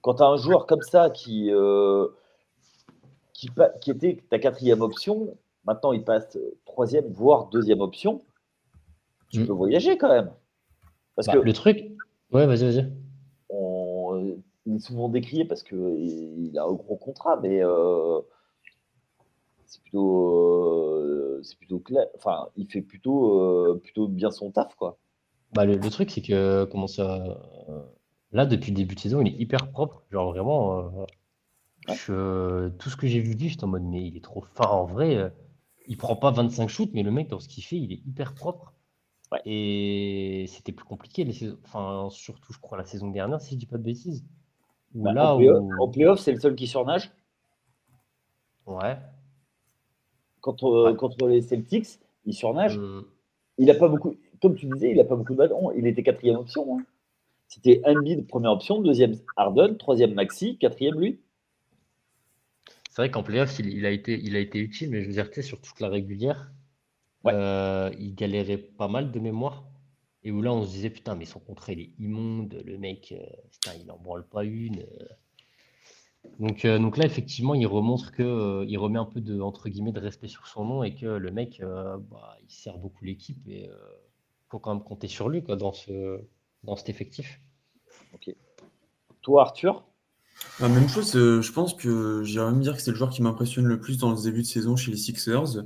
Quand tu as un joueur comme ça qui, euh, qui, qui, était ta quatrième option, maintenant il passe troisième, voire deuxième option, tu mm. peux voyager quand même. Parce bah, que le truc, ouais, vas-y, vas-y. il est souvent décrié parce qu'il a un gros contrat, mais euh, c'est plutôt, euh, c'est plutôt clair. Enfin, il fait plutôt, euh, plutôt bien son taf, quoi. Bah, le, truc, c'est que comment ça. Là, depuis le début de saison, il est hyper propre. Genre vraiment, je, tout ce que j'ai vu dit, j'étais en mode, mais il est trop fin. En vrai, il prend pas 25 shoots, mais le mec, dans ce qu'il fait, il est hyper propre. Et c'était plus compliqué, les enfin, surtout, je crois, la saison dernière, si je dis pas de bêtises. Bah, là, en playoff, c'est le seul qui surnage. Ouais contre, contre les Celtics, il surnage. Hmm. Il a pas beaucoup, comme tu disais, il n'a pas beaucoup de ballons. Il était quatrième option. Hein. C'était Embiid, première option, deuxième Harden, troisième Maxi, quatrième lui. C'est vrai qu'en playoff, il, il, a été, il a été utile, mais je veux dire, sur toute la régulière, euh, il galérait pas mal de mémoire. Et où là, on se disait, putain, mais son contrat, il est immonde, le mec, euh, il n'en branle pas une. Euh. Donc, euh, donc là, effectivement, il remontre que euh, il remet un peu de entre guillemets de respect sur son nom et que le mec, euh, bah, il sert beaucoup l'équipe et il faut quand même compter sur lui quoi, dans ce dans cet effectif. Ok. Toi, Arthur? La même chose, je pense que j'irais même dire que c'est le joueur qui m'impressionne le plus dans le début de saison chez les Sixers.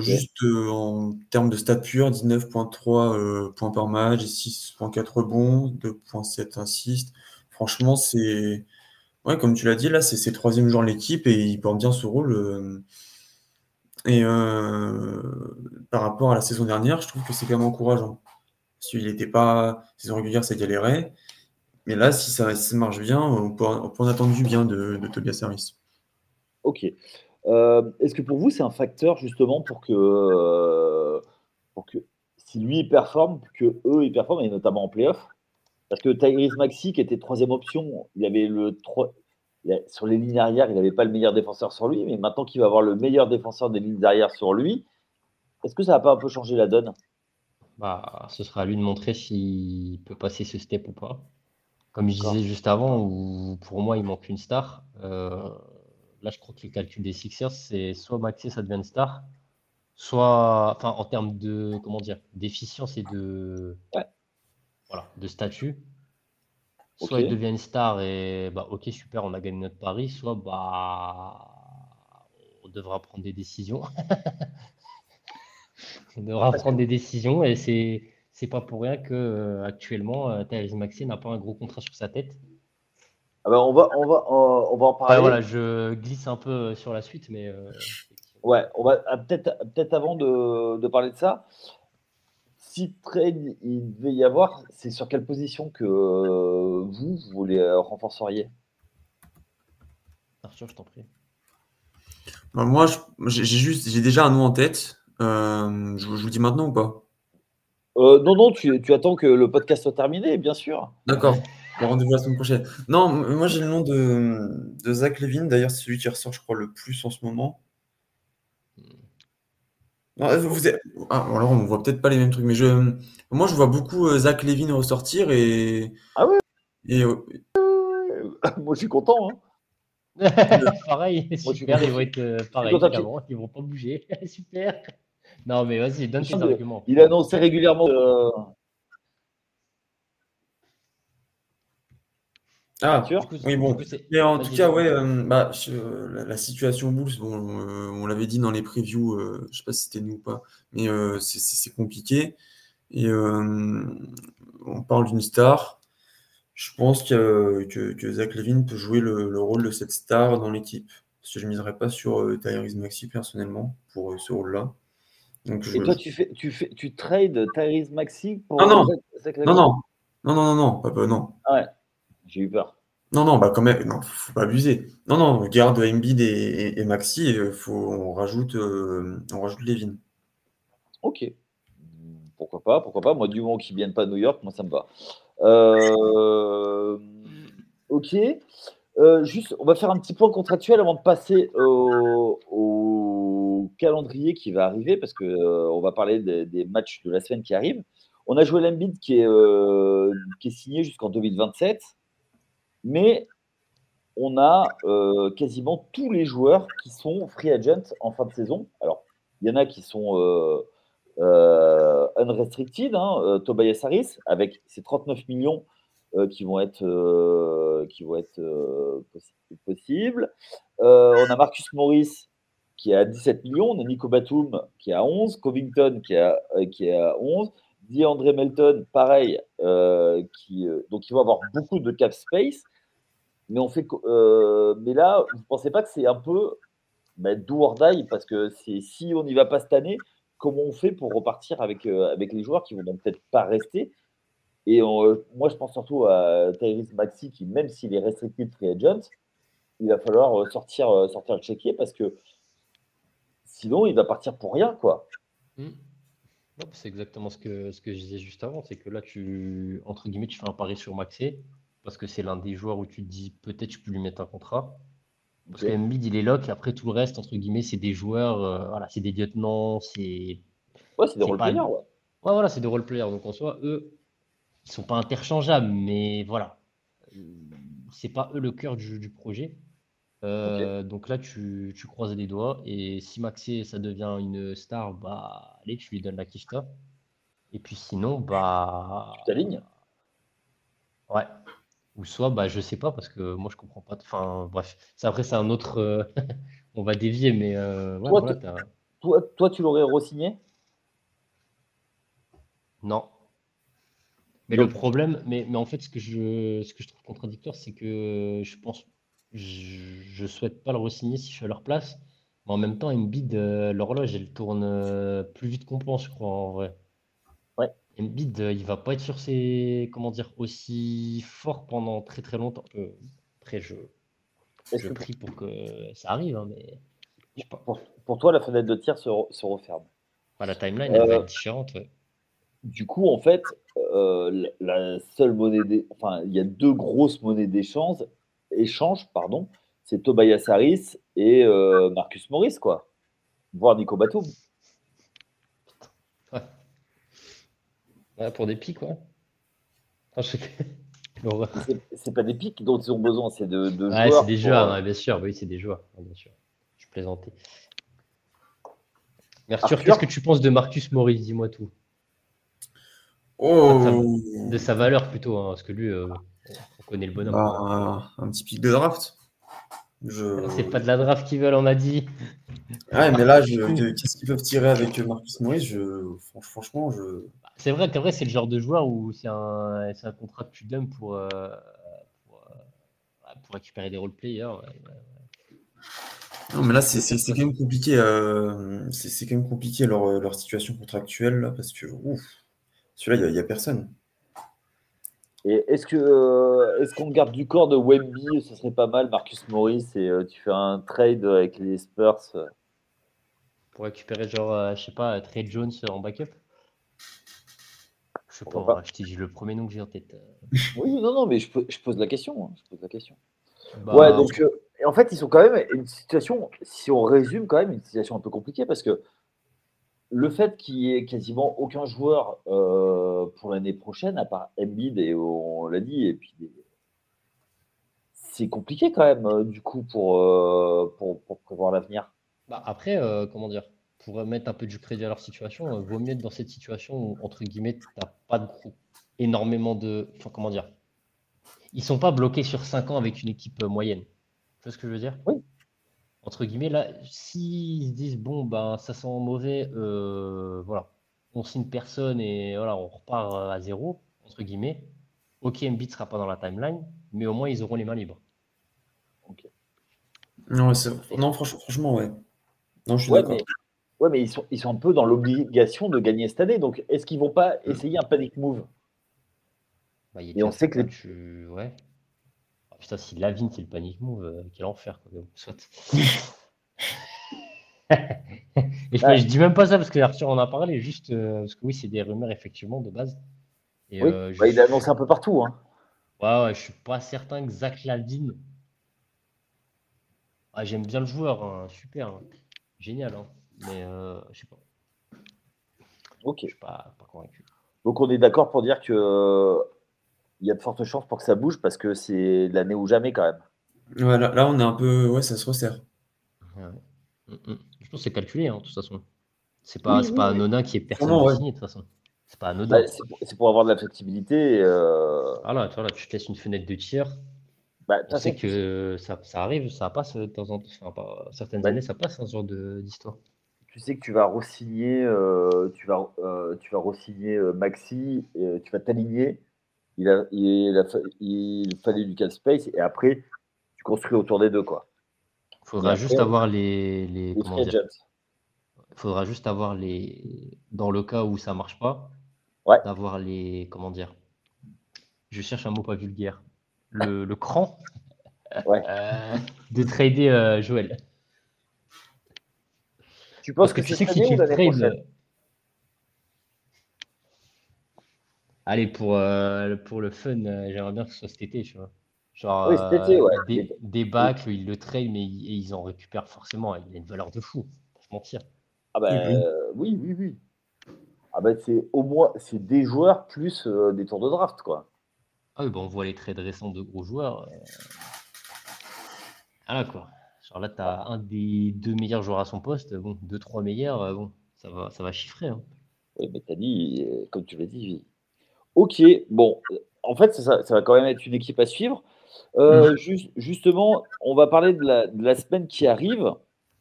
juste en termes de stats purs, 19.3 points par match, 6.4 rebonds, 2.7 assists. Franchement, c'est Ouais, comme tu l'as dit, là, c'est ses troisième jour de l'équipe et il porte bien ce rôle. Euh, et euh, par rapport à la saison dernière, je trouve que c'est quand même encourageant. S'il n'était pas saison régulière, ça galérait. Mais là, si ça, marche bien, on peut, en attendre du bien de, Tobias Harris. Ok. Euh, est-ce que pour vous, c'est un facteur justement pour que, pour que si lui il performe, que eux ils performent, et notamment en playoff, parce que Tyrese Maxi, qui était troisième option, il avait le sur les lignes arrière, il n'avait pas le meilleur défenseur sur lui, mais maintenant qu'il va avoir le meilleur défenseur des lignes arrière sur lui, est-ce que ça va pas un peu changer la donne? Bah, Ce sera à lui de montrer s'il peut passer ce step ou pas. Comme je disais juste avant, où pour moi, il manque une star. Euh, là, je crois que le calcul des Sixers, c'est soit Maxi, ça devient une star, soit, enfin, en termes de, comment dire, d'efficience et de, voilà, de statut. Soit il devient une star et bah ok super on a gagné notre pari, soit bah on devra prendre des décisions. on devra prendre des décisions et c'est c'est pas pour rien que euh, actuellement euh, Thérèse Maxi n'a pas un gros contrat sur sa tête. Ah bah, on va on va on va en parler. voilà, je glisse un peu sur la suite mais euh, ouais, on va ah, peut-être peut-être avant de, de, parler de ça si trade il devait y avoir, c'est sur quelle position que euh, vous, vous les euh, renforceriez? Arthur, je t'en prie. Bah, moi, j'ai juste, j'ai déjà un nom en tête. Euh, je, vous dis maintenant ou pas? Non, non, tu, attends que le podcast soit terminé, bien sûr. D'accord. rendez-vous la semaine prochaine. Non, moi j'ai le nom de, de Zach Levin. D'ailleurs, c'est celui qui ressort, je crois, le plus en ce moment. vous ah, alors, on voit peut-être pas les mêmes trucs, mais je, moi je vois beaucoup euh, Zach Levin ressortir et. Ah ouais? et, Moi je suis content. Hein. pareil, super, ils vont être euh, pareil, ils vont pas bouger. super. Non, mais vas-y, donne tes arguments. Il annonçait régulièrement. Euh, ah, oui, bon. Mais en tout cas, ouais, euh, bah, la, situation Bulls, bon, on l'avait dit dans les previews, je sais pas si c'était nous ou pas, mais c'est compliqué. Et on parle d'une star je pense que, que, Zach Levine peut jouer le, rôle de cette star dans l'équipe. Parce que je ne miserais pas sur euh, Tyrese Maxi personnellement pour euh, ce rôle-là. Et toi, tu, fais, tu, fais, tu trades Tyrese Maxi pour non, non. Zach, non, non, non, non, non, non, non. Ah ouais, j'ai eu peur. Non, non, bah quand même, non, faut pas abuser. Non, non, garde Embiid et, et, Maxi, et faut, on rajoute, euh, on rajoute Levin. Ok. Pourquoi pas, pourquoi pas. Moi, du moment qu'ils viennent pas de New York, moi ça me va. Euh, ok. Euh, juste, on va faire un petit point contractuel avant de passer au, calendrier qui va arriver, parce qu'on euh, va parler des, matchs de la semaine qui arrivent. On a joué qui est, qui est signé jusqu'en 2027, mais on a quasiment tous les joueurs qui sont free agent en fin de saison. Alors, il y en a qui sont euh, unrestricted, hein, euh, Tobias Harris, avec ses 39 millions euh, qui vont être, qui vont être possibles. on a Marcus Morris qui est à 17 millions, on a Nico Batum qui est à 11, Covington qui est à, qui est à 11, DeAndre Melton, pareil, qui, donc il va avoir beaucoup de cap space. Mais, on fait, mais là, vous ne pensez pas que c'est un peu bah, do or Parce que si on n'y va pas cette année, comment on fait pour repartir avec, euh, avec les joueurs qui vont donc peut-être pas rester? Et euh, moi, je pense surtout à Tyrese Maxi, qui, même s'il est restricted free agent, il va falloir euh, sortir, sortir le chéquier parce que sinon, il va partir pour rien, quoi. Mmh. C'est exactement ce que, ce que je disais juste avant, c'est que là, tu, entre guillemets, tu fais un pari sur Maxi parce que c'est l'un des joueurs où tu te dis peut-être je peux lui mettre un contrat. Parce que mid il est lock. Après, tout le reste, entre guillemets, c'est des joueurs, euh, voilà, c'est des lieutenants, c'est. Ouais, c'est des role-players, ouais. Ouais, voilà, c'est des role-players. Donc en soi, eux, ils sont pas interchangeables, mais voilà. C'est pas eux le cœur du, projet. Euh, donc là, tu, tu, croises les doigts. Et si Maxé, ça devient une star, bah, allez, tu lui donnes la kista. Et puis sinon, bah. Tu t'alignes? Ouais. Ou soit, bah, je sais pas, parce que moi, je comprends pas. Enfin, bref. après, c'est un autre. Euh, on va dévier, mais. Euh, toi, toi, tu l'aurais re-signé? Non. Mais le problème, mais, mais en fait, ce que je, ce que je trouve contradictoire, c'est que je pense. Je, ne souhaite pas le re-signer si je suis à leur place. Mais en même temps, bide, euh, l'horloge, elle tourne plus vite qu'on pense, je crois, en vrai. Embiid, euh, il va pas être sur ses, comment dire, aussi fort pendant très très longtemps. Euh, après, je, je prie pour que ça arrive, hein, mais pour, toi, la fenêtre de tir se, se referme. la timeline elle va euh, être différente. Du coup, en fait, la, seule monnaie, des, enfin, il y a deux grosses monnaies d'échange, échange, pardon, c'est Tobias Harris et Marcus Morris, quoi, voire Nico Batum. pour des pics, quoi. c'est pas des pics dont ils ont besoin, c'est de, de ouais, C'est des joueurs, euh, bien sûr. Oui, c'est des joueurs, bien sûr. Je plaisantais. Arthur, qu'est-ce que tu penses de Marcus Maurice Dis-moi tout. Oh. de sa valeur plutôt, hein, parce que lui, euh, connaît le bonhomme. Bah, un petit pic de draft. C'est pas de la draft qu'ils veulent, on a dit. Ouais, mais là, qu'est-ce qu'ils peuvent tirer avec Marcus Maurice je... Franchement, je. C'est vrai qu'en vrai, c'est le genre de joueur où c'est un, un, contrat que tu donnes pour, euh, pour, euh, pour, récupérer des role-players. Non, mais là, c'est quand même compliqué. Euh, c'est quand même compliqué leur, leur situation contractuelle là, parce que celui-là, il n'y a, a, personne. Et est-ce que est-ce qu'on garde du corps de Wemby? Ce serait pas mal, Marcus Morris, et tu fais un trade avec les Spurs pour récupérer genre, je sais pas, Trey Jones en backup? Je sais pas, je t'ai dit le premier nom que j'ai en tête. Oui, non, non, mais je, pose la question. Hein, je pose la question. Bah, ouais, donc en fait, ils sont quand même une situation, si on résume quand même, une situation un peu compliquée parce que le fait qu'il n'y ait quasiment aucun joueur euh, pour l'année prochaine, à part Embiid, et on l'a dit, et puis c'est compliqué quand même, euh, du coup, pour, euh, pour, prévoir l'avenir. Bah après, comment dire, pour mettre un peu du crédit à leur situation, vaut mieux être dans cette situation où, entre guillemets, tu n'as pas de, énormément de. Enfin, comment dire Ils sont pas bloqués sur 5 ans avec une équipe moyenne. Tu vois ce que je veux dire? Oui entre guillemets, là, s'ils se disent, bon, ben, ça sent mauvais, euh, voilà, on signe personne et voilà, on repart à zéro, entre guillemets, ok, Embiid sera pas dans la timeline, mais au moins, ils auront les mains libres. Non, non franchement, ouais. Non, je suis d'accord. Mais... Ouais, mais ils sont, ils sont un peu dans l'obligation de gagner cette année. Donc, est-ce qu'ils vont pas essayer un panic move? Bah, Et on sait que les... Ouais. Putain, si Lavine c'est le panic move, euh, quel enfer. Quoi. Soit. et je, dis même pas ça parce que Arthur en a parlé, juste euh, parce que oui, c'est des rumeurs effectivement de base. Et, oui, euh, bah, il a annoncé un peu partout. Hein. Ouais, ouais, je suis pas certain que Zach Lavine. Ah, J'aime bien le joueur, hein, super, hein. génial, hein. mais je sais pas. Ok. Je suis pas, pas convaincu. Donc on est d'accord pour dire que il y a de fortes chances pour que ça bouge parce que c'est l'année ou jamais quand même. Ouais, là, on est un peu. Ouais, ça se resserre. Mm, mm. Je pense que c'est calculé, hein, de toute façon. C'est pas, oui, pas anodin qui est personne de signé, de toute façon. C'est pas anodin. Bah, c'est pour, avoir de la flexibilité. Euh... Voilà, tu, vois, là, tu te laisses une fenêtre de tir. Bah, tu sais que ça, ça, arrive, ça passe de temps en temps. Enfin, pas, certaines années, ça passe, un ce genre d'histoire. Tu sais que tu vas re-signer, euh, tu vas, euh, tu vas re-signer euh, Maxi, tu vas t'aligner il, a, il, a, il fallait du cap space et après, tu construis autour des deux. quoi. Il faudra juste avoir les. les, Il faudra juste avoir les. Dans le cas où ça marche pas, ouais. d'avoir les. Comment dire Je cherche un mot pas vulgaire. Le, le cran ouais. euh, de trader euh, Joël. Tu penses que, que tu sais qu'il trade. Allez, pour, euh, pour le fun, euh, j'aimerais bien que ce soit cet été, tu vois. Genre, oui, cet été, ouais. Euh, des, des bacs, ils le trade, mais ils, ils, en récupèrent forcément. Il a une valeur de fou, pas se mentir. Ah bah, oui, oui, oui. Ah bah, c'est au moins c'est des joueurs plus des tours de draft, quoi. Ah oui, bah, on voit les trades récents de gros joueurs. Ah là, quoi. Genre là, tu as un des deux meilleurs joueurs à son poste, bon, deux, trois meilleurs, bon, ça va, ça va chiffrer. Hein. Oui, mais tu as dit, comme tu l'as dit, Ok, bon, en fait, ça, va quand même être une équipe à suivre. Euh, mm. justement, on va parler de la, semaine qui arrive.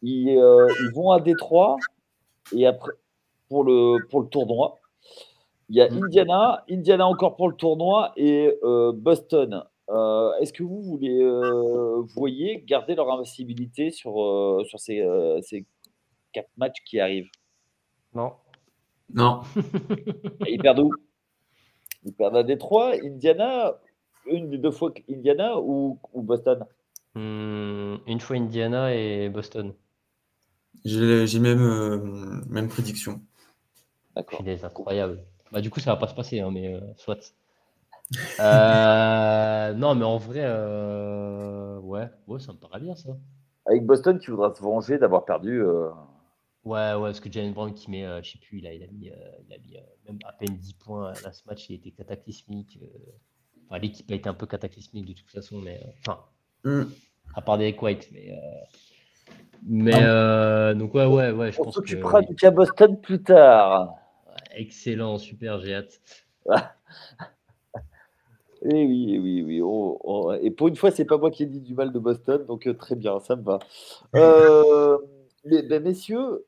Ils, euh, vont à Détroit et après pour le, pour le tournoi. Il y a mm. Indiana, Indiana encore pour le tournoi et euh, Boston. Est-ce que vous voulez, voyez garder leur invincibilité sur, sur ces, ces quatre matchs qui arrivent? Non. Non. ils perdent où? Ils perdent à Détroit, Indiana, une des deux fois Indiana ou, Boston? Hmm, Une fois Indiana et Boston. J'ai même, euh, même prédiction. D'accord. C'est incroyable. Bah, du coup, ça va pas se passer, hein, mais euh, soit. Euh, non, mais en vrai, ouais. ouais, ça me paraît bien ça. Avec Boston, tu voudras te venger d'avoir perdu. Ouais, ouais, parce que Jalen Brown qui met, euh, je sais plus, il a, il a mis, euh, il a mis euh, même à peine 10 points là, ce match, il était cataclysmique. Enfin, l'équipe a été un peu cataclysmique de toute façon, mais enfin, mm. à part des White, mais. mais ah donc, ouais, ouais, ouais, je On pense que. Tu feras du cas Boston plus tard. Excellent, super, j'ai hâte. Et eh oui, eh oui, oui. Oh, oh, et pour une fois, c'est pas moi qui ai dit du mal de Boston, donc très bien, ça me va. ben, messieurs,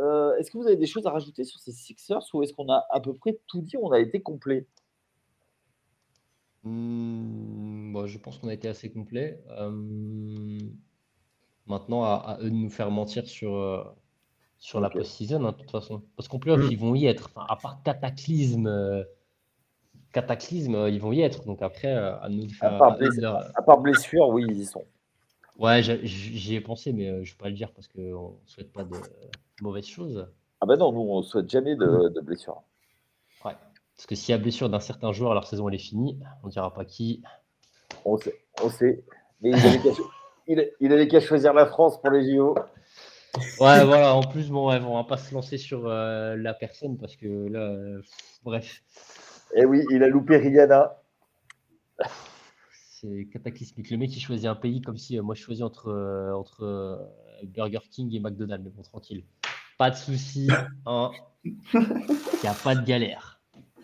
euh, est-ce que vous avez des choses à rajouter sur ces Sixers ou est-ce qu'on a à peu près tout dit On a été complet? Mmh, Je pense qu'on a été assez complet. Euh, maintenant, à, eux de nous faire mentir sur, euh, sur la post-season, hein, de toute façon. Parce qu'en plus, ils vont y être. à part cataclysme, cataclysme, ils vont y être. Donc après, à nous de faire. À part, blessure, oui, ils y sont. Ouais, j'y ai pensé, mais je ne vais pas le dire parce qu'on ne souhaite pas de, mauvaise chose. Ah ben non, nous on souhaite jamais de, de blessure. Ouais. Parce que s'il y a blessure d'un certain joueur, leur saison elle est finie. On ne dira pas qui. On sait. On sait. Mais il avait qu'à choisir la France pour les JO. Ouais, voilà. En plus, bon, on va pas se lancer sur euh, la personne parce que là, euh, bref. Eh oui, il a loupé Rihanna. C'est cataclysmique. Le mec, il choisit un pays comme si euh, moi je choisis entre, entre Burger King et McDonald's. Mais bon, tranquille. Pas de souci. Hein. Il n'y a pas de galère.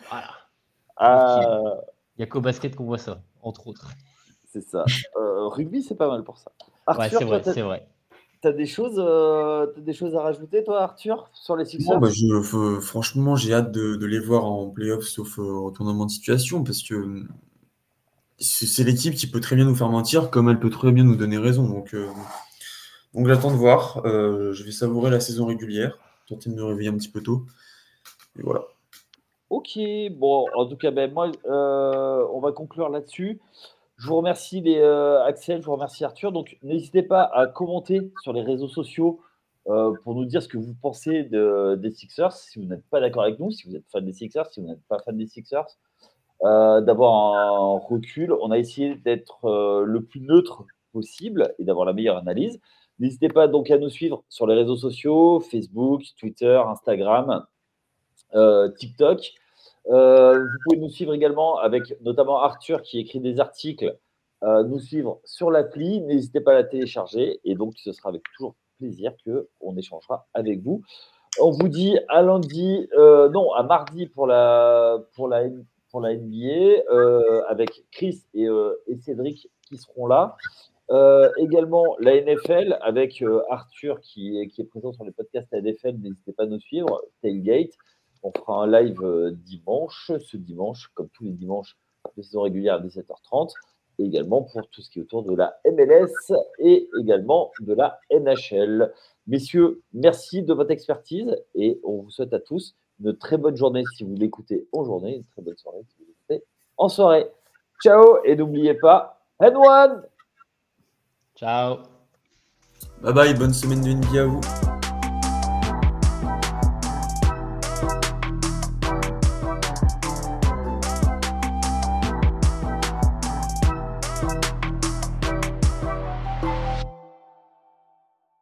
Voilà. Il n'y a qu'au basket qu'on voit ça, entre autres. C'est ça. rugby, c'est pas mal pour ça. ouais, c'est vrai, c'est vrai. T'as des choses, euh, des choses à rajouter, toi, Arthur, sur les Sixers? Bah, je, Franchement, j'ai hâte de, les voir en playoff, sauf euh, retournement de situation, parce que c'est l'équipe qui peut très bien nous faire mentir, comme elle peut très bien nous donner raison. Donc, euh, donc j'attends de voir. je vais savourer la saison régulière, tenter de me réveiller un petit peu tôt. Et voilà. Ok, bon, en tout cas, ben, moi, on va conclure là-dessus. Je vous remercie les, euh, Axel, je vous remercie Arthur. Donc n'hésitez pas à commenter sur les réseaux sociaux euh, pour nous dire ce que vous pensez des Sixers, si vous n'êtes pas d'accord avec nous, si vous êtes fan des Sixers, si vous n'êtes pas fan des Sixers. Euh, d'avoir un recul. On a essayé d'être le plus neutre possible et d'avoir la meilleure analyse. N'hésitez pas donc à nous suivre sur les réseaux sociaux, Facebook, Twitter, Instagram, TikTok. Euh, vous pouvez nous suivre également avec notamment Arthur qui écrit des articles, euh, nous suivre sur l'appli. N'hésitez pas à la télécharger et donc ce sera avec toujours plaisir qu'on échangera avec vous. On vous dit à lundi, euh, non, à mardi pour la, pour la, NBA avec Chris et, Cédric qui seront là. Également la NFL avec Arthur qui est, présent sur les podcasts à NFL. N'hésitez pas à nous suivre. Tailgate. On fera un live euh, dimanche, ce dimanche, comme tous les dimanches de saison régulière à 17h30, et également pour tout ce qui est autour de la MLS et également de la NHL. Messieurs, merci de votre expertise et on vous souhaite à tous une très bonne journée si vous l'écoutez en journée, une très bonne soirée si vous l'écoutez en soirée. Ciao et n'oubliez pas, head one Ciao. Bye bye, bonne semaine de NBA à vous